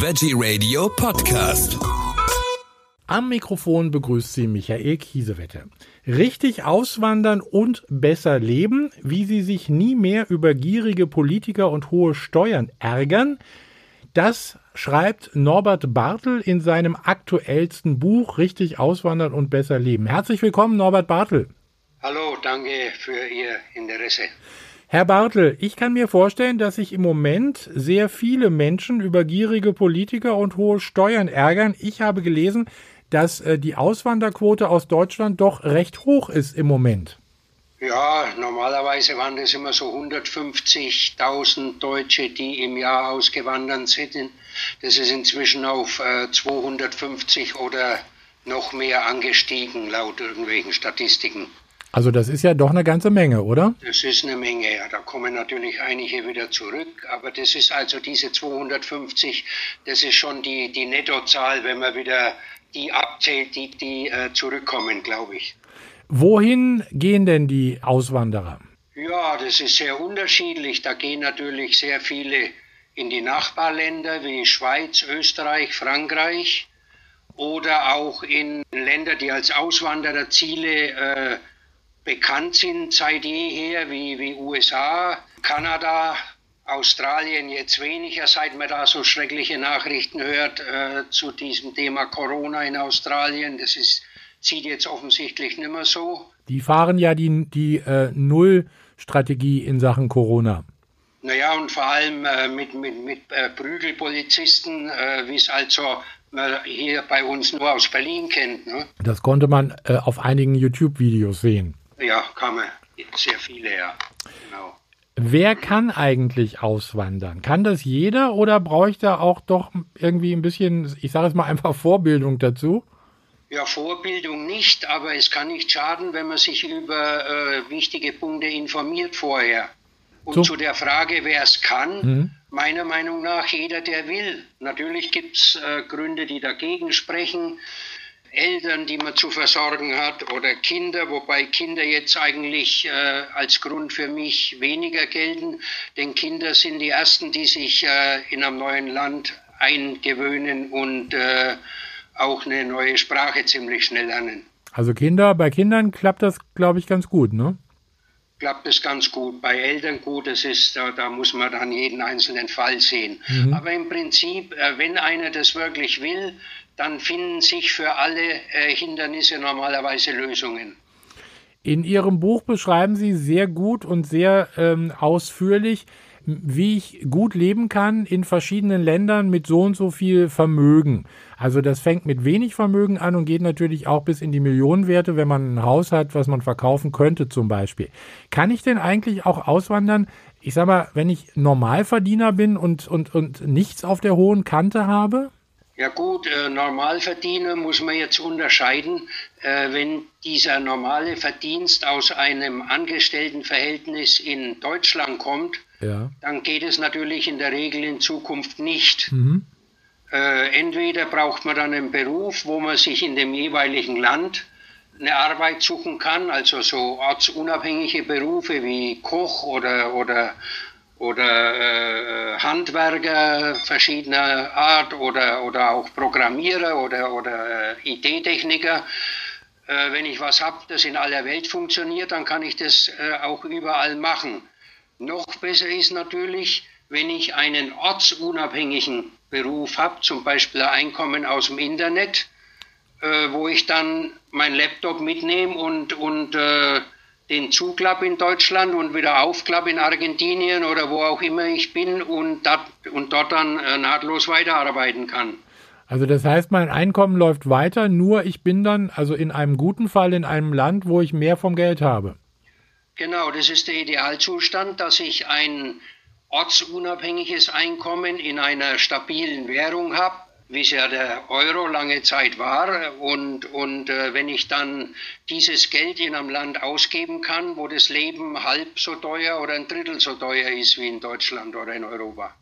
Veggie Radio Podcast. Am Mikrofon begrüßt Sie Michael Kiesewette. Richtig auswandern und besser leben, wie Sie sich nie mehr über gierige Politiker und hohe Steuern ärgern, das schreibt Norbert Bartel in seinem aktuellsten Buch Richtig auswandern und besser leben. Herzlich willkommen, Norbert Bartel. Hallo, danke für Ihr Interesse. Herr Bartel, ich kann mir vorstellen, dass sich im Moment sehr viele Menschen über gierige Politiker und hohe Steuern ärgern. Ich habe gelesen, dass äh, die Auswanderquote aus Deutschland doch recht hoch ist im Moment. Ja, normalerweise waren das immer so 150.000 Deutsche, die im Jahr ausgewandert sind. Das ist inzwischen auf äh, 250 oder noch mehr angestiegen, laut irgendwelchen Statistiken. Also das ist ja doch eine ganze Menge, oder? Das ist eine Menge, ja. Da kommen natürlich einige wieder zurück, aber das ist also diese 250, das ist schon die, die Nettozahl, wenn man wieder die abzählt, die, die äh, zurückkommen, glaube ich. Wohin gehen denn die Auswanderer? Ja, das ist sehr unterschiedlich. Da gehen natürlich sehr viele in die Nachbarländer wie Schweiz, Österreich, Frankreich oder auch in Länder, die als Auswandererziele äh, bekannt sind seit jeher, wie, wie USA, Kanada, Australien jetzt weniger, seit man da so schreckliche Nachrichten hört äh, zu diesem Thema Corona in Australien. Das ist, zieht jetzt offensichtlich nicht mehr so. Die fahren ja die, die äh, Null-Strategie in Sachen Corona. Naja, und vor allem äh, mit, mit, mit äh, Prügelpolizisten, äh, wie es also man hier bei uns nur aus Berlin kennt. Ne? Das konnte man äh, auf einigen YouTube-Videos sehen. Ja, kann man. Sehr viele, ja. Genau. Wer kann eigentlich auswandern? Kann das jeder oder bräuchte er auch doch irgendwie ein bisschen, ich sage es mal einfach Vorbildung dazu? Ja, Vorbildung nicht, aber es kann nicht schaden, wenn man sich über äh, wichtige Punkte informiert vorher. Und so. zu der Frage, wer es kann, mhm. meiner Meinung nach jeder, der will. Natürlich gibt es äh, Gründe, die dagegen sprechen. Eltern, die man zu versorgen hat oder Kinder, wobei Kinder jetzt eigentlich äh, als Grund für mich weniger gelten, denn Kinder sind die Ersten, die sich äh, in einem neuen Land eingewöhnen und äh, auch eine neue Sprache ziemlich schnell lernen. Also Kinder, bei Kindern klappt das, glaube ich, ganz gut, ne? klappt es ganz gut. Bei Eltern gut, das ist, da, da muss man dann jeden einzelnen Fall sehen. Mhm. Aber im Prinzip, äh, wenn einer das wirklich will, dann finden sich für alle äh, Hindernisse normalerweise Lösungen. In Ihrem Buch beschreiben Sie sehr gut und sehr ähm, ausführlich, wie ich gut leben kann in verschiedenen Ländern mit so und so viel Vermögen. Also das fängt mit wenig Vermögen an und geht natürlich auch bis in die Millionenwerte, wenn man ein Haus hat, was man verkaufen könnte zum Beispiel. Kann ich denn eigentlich auch auswandern? Ich sag mal, wenn ich Normalverdiener bin und, und, und nichts auf der hohen Kante habe? Ja gut, äh, Normalverdiener muss man jetzt unterscheiden. Äh, wenn dieser normale Verdienst aus einem Angestelltenverhältnis in Deutschland kommt, ja. dann geht es natürlich in der Regel in Zukunft nicht. Mhm. Äh, entweder braucht man dann einen Beruf, wo man sich in dem jeweiligen Land eine Arbeit suchen kann, also so ortsunabhängige Berufe wie Koch oder, oder oder äh, Handwerker verschiedener Art oder, oder auch Programmierer oder, oder äh, IT-Techniker. Äh, wenn ich was habe, das in aller Welt funktioniert, dann kann ich das äh, auch überall machen. Noch besser ist natürlich, wenn ich einen ortsunabhängigen Beruf habe, zum Beispiel ein Einkommen aus dem Internet, äh, wo ich dann mein Laptop mitnehme und, und äh, den zuklapp in Deutschland und wieder aufklapp in Argentinien oder wo auch immer ich bin und, dat, und dort dann äh, nahtlos weiterarbeiten kann. Also das heißt, mein Einkommen läuft weiter, nur ich bin dann also in einem guten Fall in einem Land, wo ich mehr vom Geld habe. Genau, das ist der Idealzustand, dass ich ein ortsunabhängiges Einkommen in einer stabilen Währung habe wie es ja der Euro lange Zeit war. Und, und äh, wenn ich dann dieses Geld in einem Land ausgeben kann, wo das Leben halb so teuer oder ein Drittel so teuer ist wie in Deutschland oder in Europa.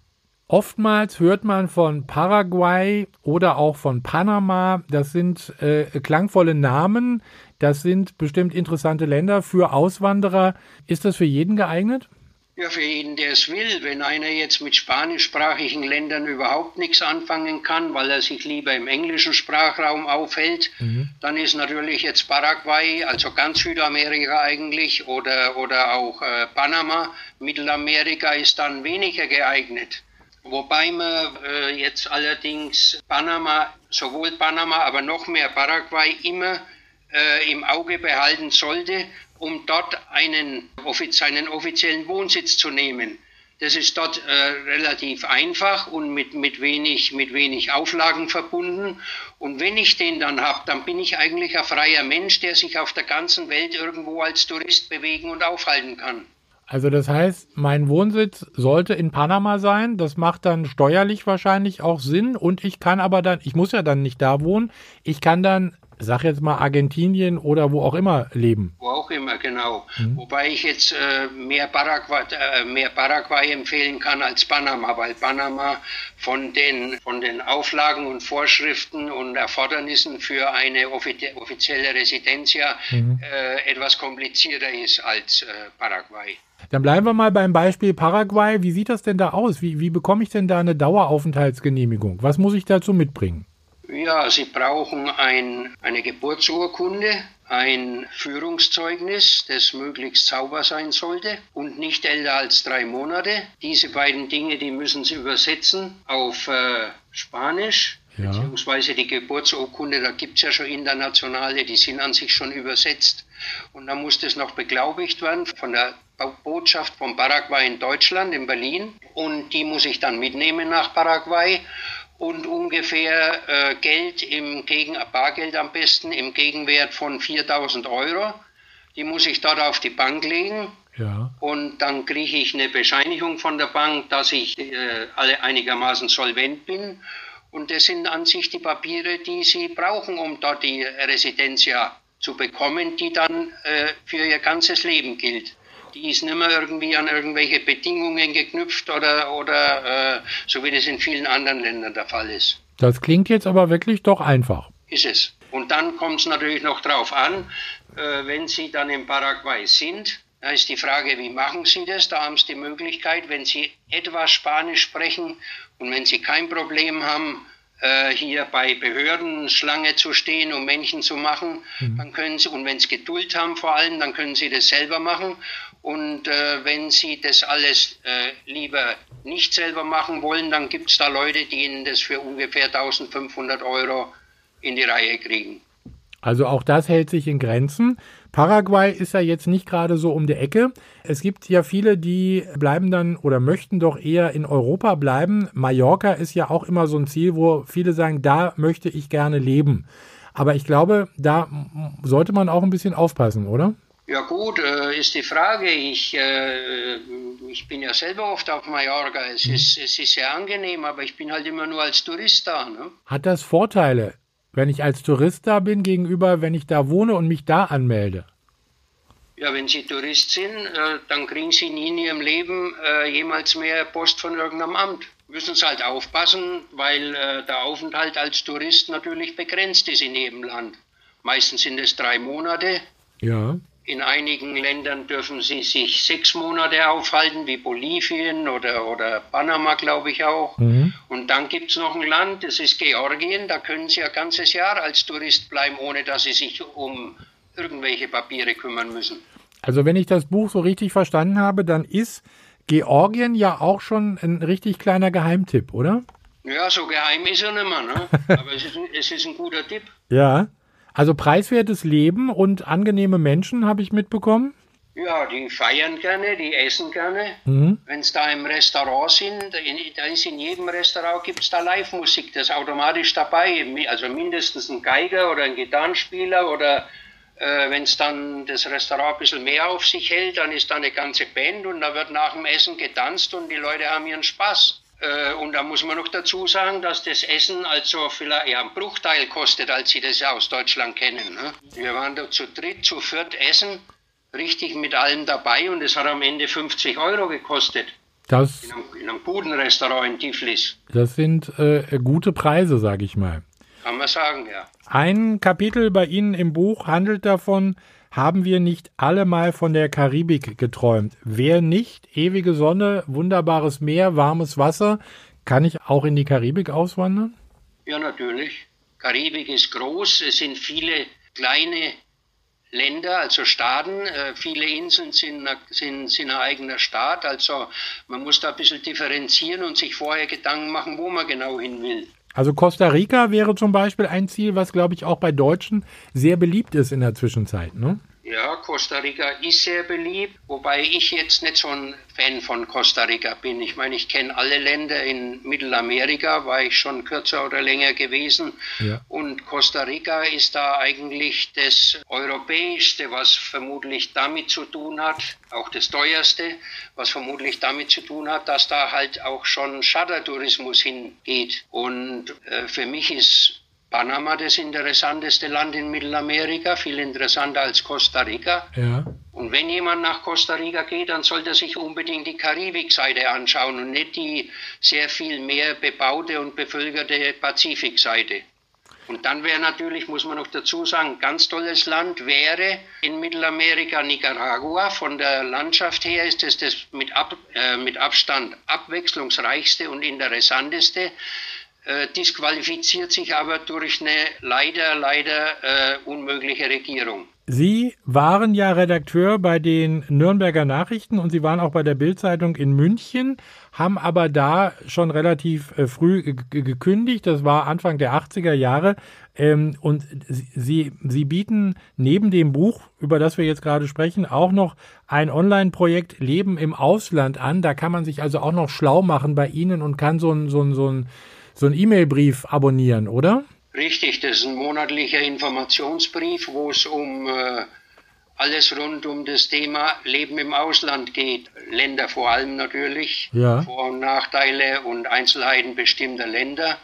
Oftmals hört man von Paraguay oder auch von Panama. Das sind äh, klangvolle Namen. Das sind bestimmt interessante Länder für Auswanderer. Ist das für jeden geeignet? Ja, für jeden, der es will. Wenn einer jetzt mit spanischsprachigen Ländern überhaupt nichts anfangen kann, weil er sich lieber im englischen Sprachraum aufhält, mhm. dann ist natürlich jetzt Paraguay, also ganz Südamerika eigentlich, oder, oder auch äh, Panama, Mittelamerika ist dann weniger geeignet. Wobei man äh, jetzt allerdings Panama, sowohl Panama, aber noch mehr Paraguay immer äh, im Auge behalten sollte, um dort einen, seinen offiziellen Wohnsitz zu nehmen. Das ist dort äh, relativ einfach und mit, mit, wenig, mit wenig Auflagen verbunden. Und wenn ich den dann habe, dann bin ich eigentlich ein freier Mensch, der sich auf der ganzen Welt irgendwo als Tourist bewegen und aufhalten kann. Also das heißt, mein Wohnsitz sollte in Panama sein. Das macht dann steuerlich wahrscheinlich auch Sinn. Und ich kann aber dann, ich muss ja dann nicht da wohnen, ich kann dann sag jetzt mal Argentinien oder wo auch immer leben. Wo auch immer, genau. Mhm. Wobei ich jetzt äh, mehr, Paraguay, äh, mehr Paraguay empfehlen kann als Panama, weil Panama von den, von den Auflagen und Vorschriften und Erfordernissen für eine offizielle Residenz ja mhm. äh, etwas komplizierter ist als äh, Paraguay. Dann bleiben wir mal beim Beispiel Paraguay. Wie sieht das denn da aus? Wie, wie bekomme ich denn da eine Daueraufenthaltsgenehmigung? Was muss ich dazu mitbringen? Ja, Sie brauchen ein, eine Geburtsurkunde, ein Führungszeugnis, das möglichst sauber sein sollte und nicht älter als drei Monate. Diese beiden Dinge, die müssen Sie übersetzen auf äh, Spanisch. Ja. Beziehungsweise die Geburtsurkunde, da gibt es ja schon internationale, die sind an sich schon übersetzt. Und dann muss das noch beglaubigt werden von der Botschaft von Paraguay in Deutschland, in Berlin. Und die muss ich dann mitnehmen nach Paraguay und ungefähr äh, Geld im Gegen Bargeld am besten im Gegenwert von 4000 Euro. Die muss ich dort auf die Bank legen. Ja. Und dann kriege ich eine Bescheinigung von der Bank, dass ich äh, alle einigermaßen solvent bin. Und das sind an sich die Papiere, die Sie brauchen, um dort die Residenz ja zu bekommen, die dann äh, für Ihr ganzes Leben gilt die ist nicht mehr irgendwie an irgendwelche Bedingungen geknüpft oder, oder äh, so wie das in vielen anderen Ländern der Fall ist. Das klingt jetzt aber wirklich doch einfach. Ist es. Und dann kommt es natürlich noch darauf an, äh, wenn Sie dann in Paraguay sind, da ist die Frage, wie machen Sie das? Da haben Sie die Möglichkeit, wenn Sie etwas Spanisch sprechen und wenn Sie kein Problem haben, äh, hier bei Behörden Schlange zu stehen, um Männchen zu machen, mhm. dann können Sie, und wenn Sie Geduld haben vor allem, dann können Sie das selber machen. Und äh, wenn Sie das alles äh, lieber nicht selber machen wollen, dann gibt es da Leute, die Ihnen das für ungefähr 1500 Euro in die Reihe kriegen. Also auch das hält sich in Grenzen. Paraguay ist ja jetzt nicht gerade so um die Ecke. Es gibt ja viele, die bleiben dann oder möchten doch eher in Europa bleiben. Mallorca ist ja auch immer so ein Ziel, wo viele sagen, da möchte ich gerne leben. Aber ich glaube, da sollte man auch ein bisschen aufpassen, oder? Ja gut, äh, ist die Frage. Ich, äh, ich bin ja selber oft auf Mallorca. Es, mhm. ist, es ist sehr angenehm, aber ich bin halt immer nur als Tourist da. Ne? Hat das Vorteile, wenn ich als Tourist da bin, gegenüber, wenn ich da wohne und mich da anmelde? Ja, wenn Sie Tourist sind, äh, dann kriegen Sie nie in Ihrem Leben äh, jemals mehr Post von irgendeinem Amt. Müssen Sie halt aufpassen, weil äh, der Aufenthalt als Tourist natürlich begrenzt ist in jedem Land. Meistens sind es drei Monate. Ja. In einigen Ländern dürfen sie sich sechs Monate aufhalten, wie Bolivien oder, oder Panama, glaube ich auch. Mhm. Und dann gibt es noch ein Land, das ist Georgien, da können sie ein ganzes Jahr als Tourist bleiben, ohne dass sie sich um irgendwelche Papiere kümmern müssen. Also wenn ich das Buch so richtig verstanden habe, dann ist Georgien ja auch schon ein richtig kleiner Geheimtipp, oder? Ja, so geheim ist er nicht mehr, ne? aber es ist, es ist ein guter Tipp. Ja. Also preiswertes Leben und angenehme Menschen habe ich mitbekommen. Ja, die feiern gerne, die essen gerne. Mhm. Wenn es da im Restaurant sind, da ist in jedem Restaurant gibt es da Live-Musik, das ist automatisch dabei. Also mindestens ein Geiger oder ein Gitarrenspieler oder äh, wenn es dann das Restaurant ein bisschen mehr auf sich hält, dann ist da eine ganze Band und da wird nach dem Essen getanzt und die Leute haben ihren Spaß. Äh, und da muss man noch dazu sagen, dass das Essen also vielleicht ja, einen Bruchteil kostet, als Sie das ja aus Deutschland kennen. Ne? Wir waren da zu dritt, zu viert essen, richtig mit allem dabei und es hat am Ende 50 Euro gekostet. Das, in, einem, in einem guten Restaurant in Tiflis. Das sind äh, gute Preise, sage ich mal. Kann man sagen, ja. Ein Kapitel bei Ihnen im Buch handelt davon, haben wir nicht alle mal von der Karibik geträumt? Wer nicht? Ewige Sonne, wunderbares Meer, warmes Wasser. Kann ich auch in die Karibik auswandern? Ja, natürlich. Karibik ist groß. Es sind viele kleine Länder, also Staaten. Äh, viele Inseln sind, sind, sind ein eigener Staat. Also man muss da ein bisschen differenzieren und sich vorher Gedanken machen, wo man genau hin will. Also Costa Rica wäre zum Beispiel ein Ziel, was, glaube ich, auch bei Deutschen sehr beliebt ist in der Zwischenzeit. Ne? Ja, Costa Rica ist sehr beliebt, wobei ich jetzt nicht so ein Fan von Costa Rica bin. Ich meine, ich kenne alle Länder in Mittelamerika, war ich schon kürzer oder länger gewesen. Ja. Und Costa Rica ist da eigentlich das Europäischste, was vermutlich damit zu tun hat, auch das teuerste, was vermutlich damit zu tun hat, dass da halt auch schon Chartertourismus hingeht. Und äh, für mich ist Panama das interessanteste Land in Mittelamerika, viel interessanter als Costa Rica. Ja. Und wenn jemand nach Costa Rica geht, dann sollte er sich unbedingt die Karibikseite anschauen und nicht die sehr viel mehr bebaute und bevölkerte Pazifikseite. Und dann wäre natürlich, muss man noch dazu sagen, ganz tolles Land wäre in Mittelamerika Nicaragua. Von der Landschaft her ist es das mit, Ab, äh, mit Abstand abwechslungsreichste und interessanteste. Äh, disqualifiziert sich aber durch eine leider, leider äh, unmögliche Regierung. Sie waren ja Redakteur bei den Nürnberger Nachrichten und Sie waren auch bei der Bildzeitung in München, haben aber da schon relativ äh, früh gekündigt. Das war Anfang der 80er Jahre. Ähm, und Sie, Sie bieten neben dem Buch, über das wir jetzt gerade sprechen, auch noch ein Online-Projekt Leben im Ausland an. Da kann man sich also auch noch schlau machen bei Ihnen und kann so ein, so ein, so ein so einen E-Mail-Brief abonnieren, oder? Richtig, das ist ein monatlicher Informationsbrief, wo es um äh, alles rund um das Thema Leben im Ausland geht. Länder vor allem natürlich, ja. Vor- und Nachteile und Einzelheiten bestimmter Länder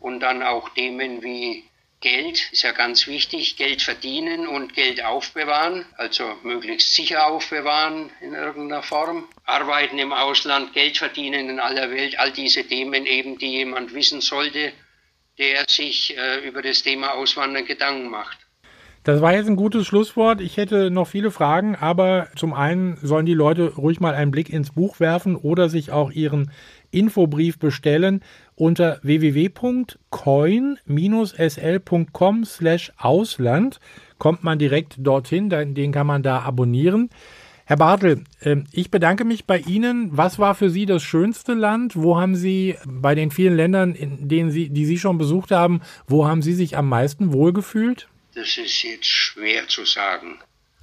und dann auch Themen wie Geld ist ja ganz wichtig, Geld verdienen und Geld aufbewahren, also möglichst sicher aufbewahren in irgendeiner Form. Arbeiten im Ausland, Geld verdienen in aller Welt, all diese Themen eben, die jemand wissen sollte, der sich äh, über das Thema Auswandern Gedanken macht. Das war jetzt ein gutes Schlusswort. Ich hätte noch viele Fragen, aber zum einen sollen die Leute ruhig mal einen Blick ins Buch werfen oder sich auch ihren Infobrief bestellen unter www.coin-sl.com slash Ausland kommt man direkt dorthin, den kann man da abonnieren. Herr Bartel, ähm, ich bedanke mich bei Ihnen. Was war für Sie das schönste Land? Wo haben Sie bei den vielen Ländern, in denen Sie, die Sie schon besucht haben, wo haben Sie sich am meisten wohlgefühlt? Das ist jetzt schwer zu sagen.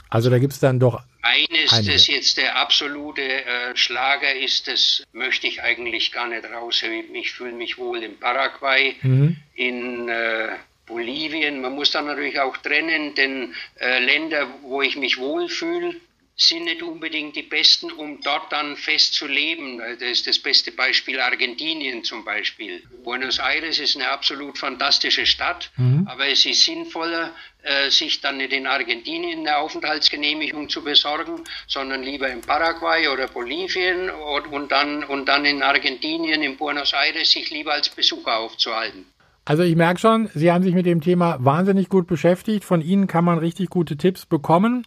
Also da gibt es dann doch. Eines, einige. das jetzt der absolute äh, Schlager ist, das möchte ich eigentlich gar nicht rausheben. Ich fühle mich wohl in Paraguay, mhm. in äh, Bolivien. Man muss dann natürlich auch trennen, denn äh, Länder, wo ich mich wohlfühle, sind nicht unbedingt die besten, um dort dann fest zu leben. Das ist das beste Beispiel Argentinien zum Beispiel. Buenos Aires ist eine absolut fantastische Stadt, mhm. aber es ist sinnvoller, äh, sich dann nicht in Argentinien eine Aufenthaltsgenehmigung zu besorgen, sondern lieber in Paraguay oder Bolivien und dann, und dann in Argentinien, in Buenos Aires, sich lieber als Besucher aufzuhalten. Also ich merke schon, Sie haben sich mit dem Thema wahnsinnig gut beschäftigt. Von Ihnen kann man richtig gute Tipps bekommen.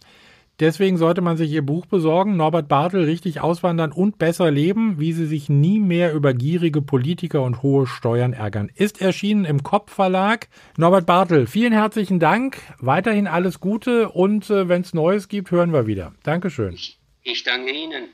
Deswegen sollte man sich ihr Buch besorgen, Norbert Bartel, richtig auswandern und besser leben, wie sie sich nie mehr über gierige Politiker und hohe Steuern ärgern. Ist erschienen im Kopf Verlag. Norbert Bartel, vielen herzlichen Dank. Weiterhin alles Gute und äh, wenn es Neues gibt, hören wir wieder. Dankeschön. Ich, ich danke Ihnen.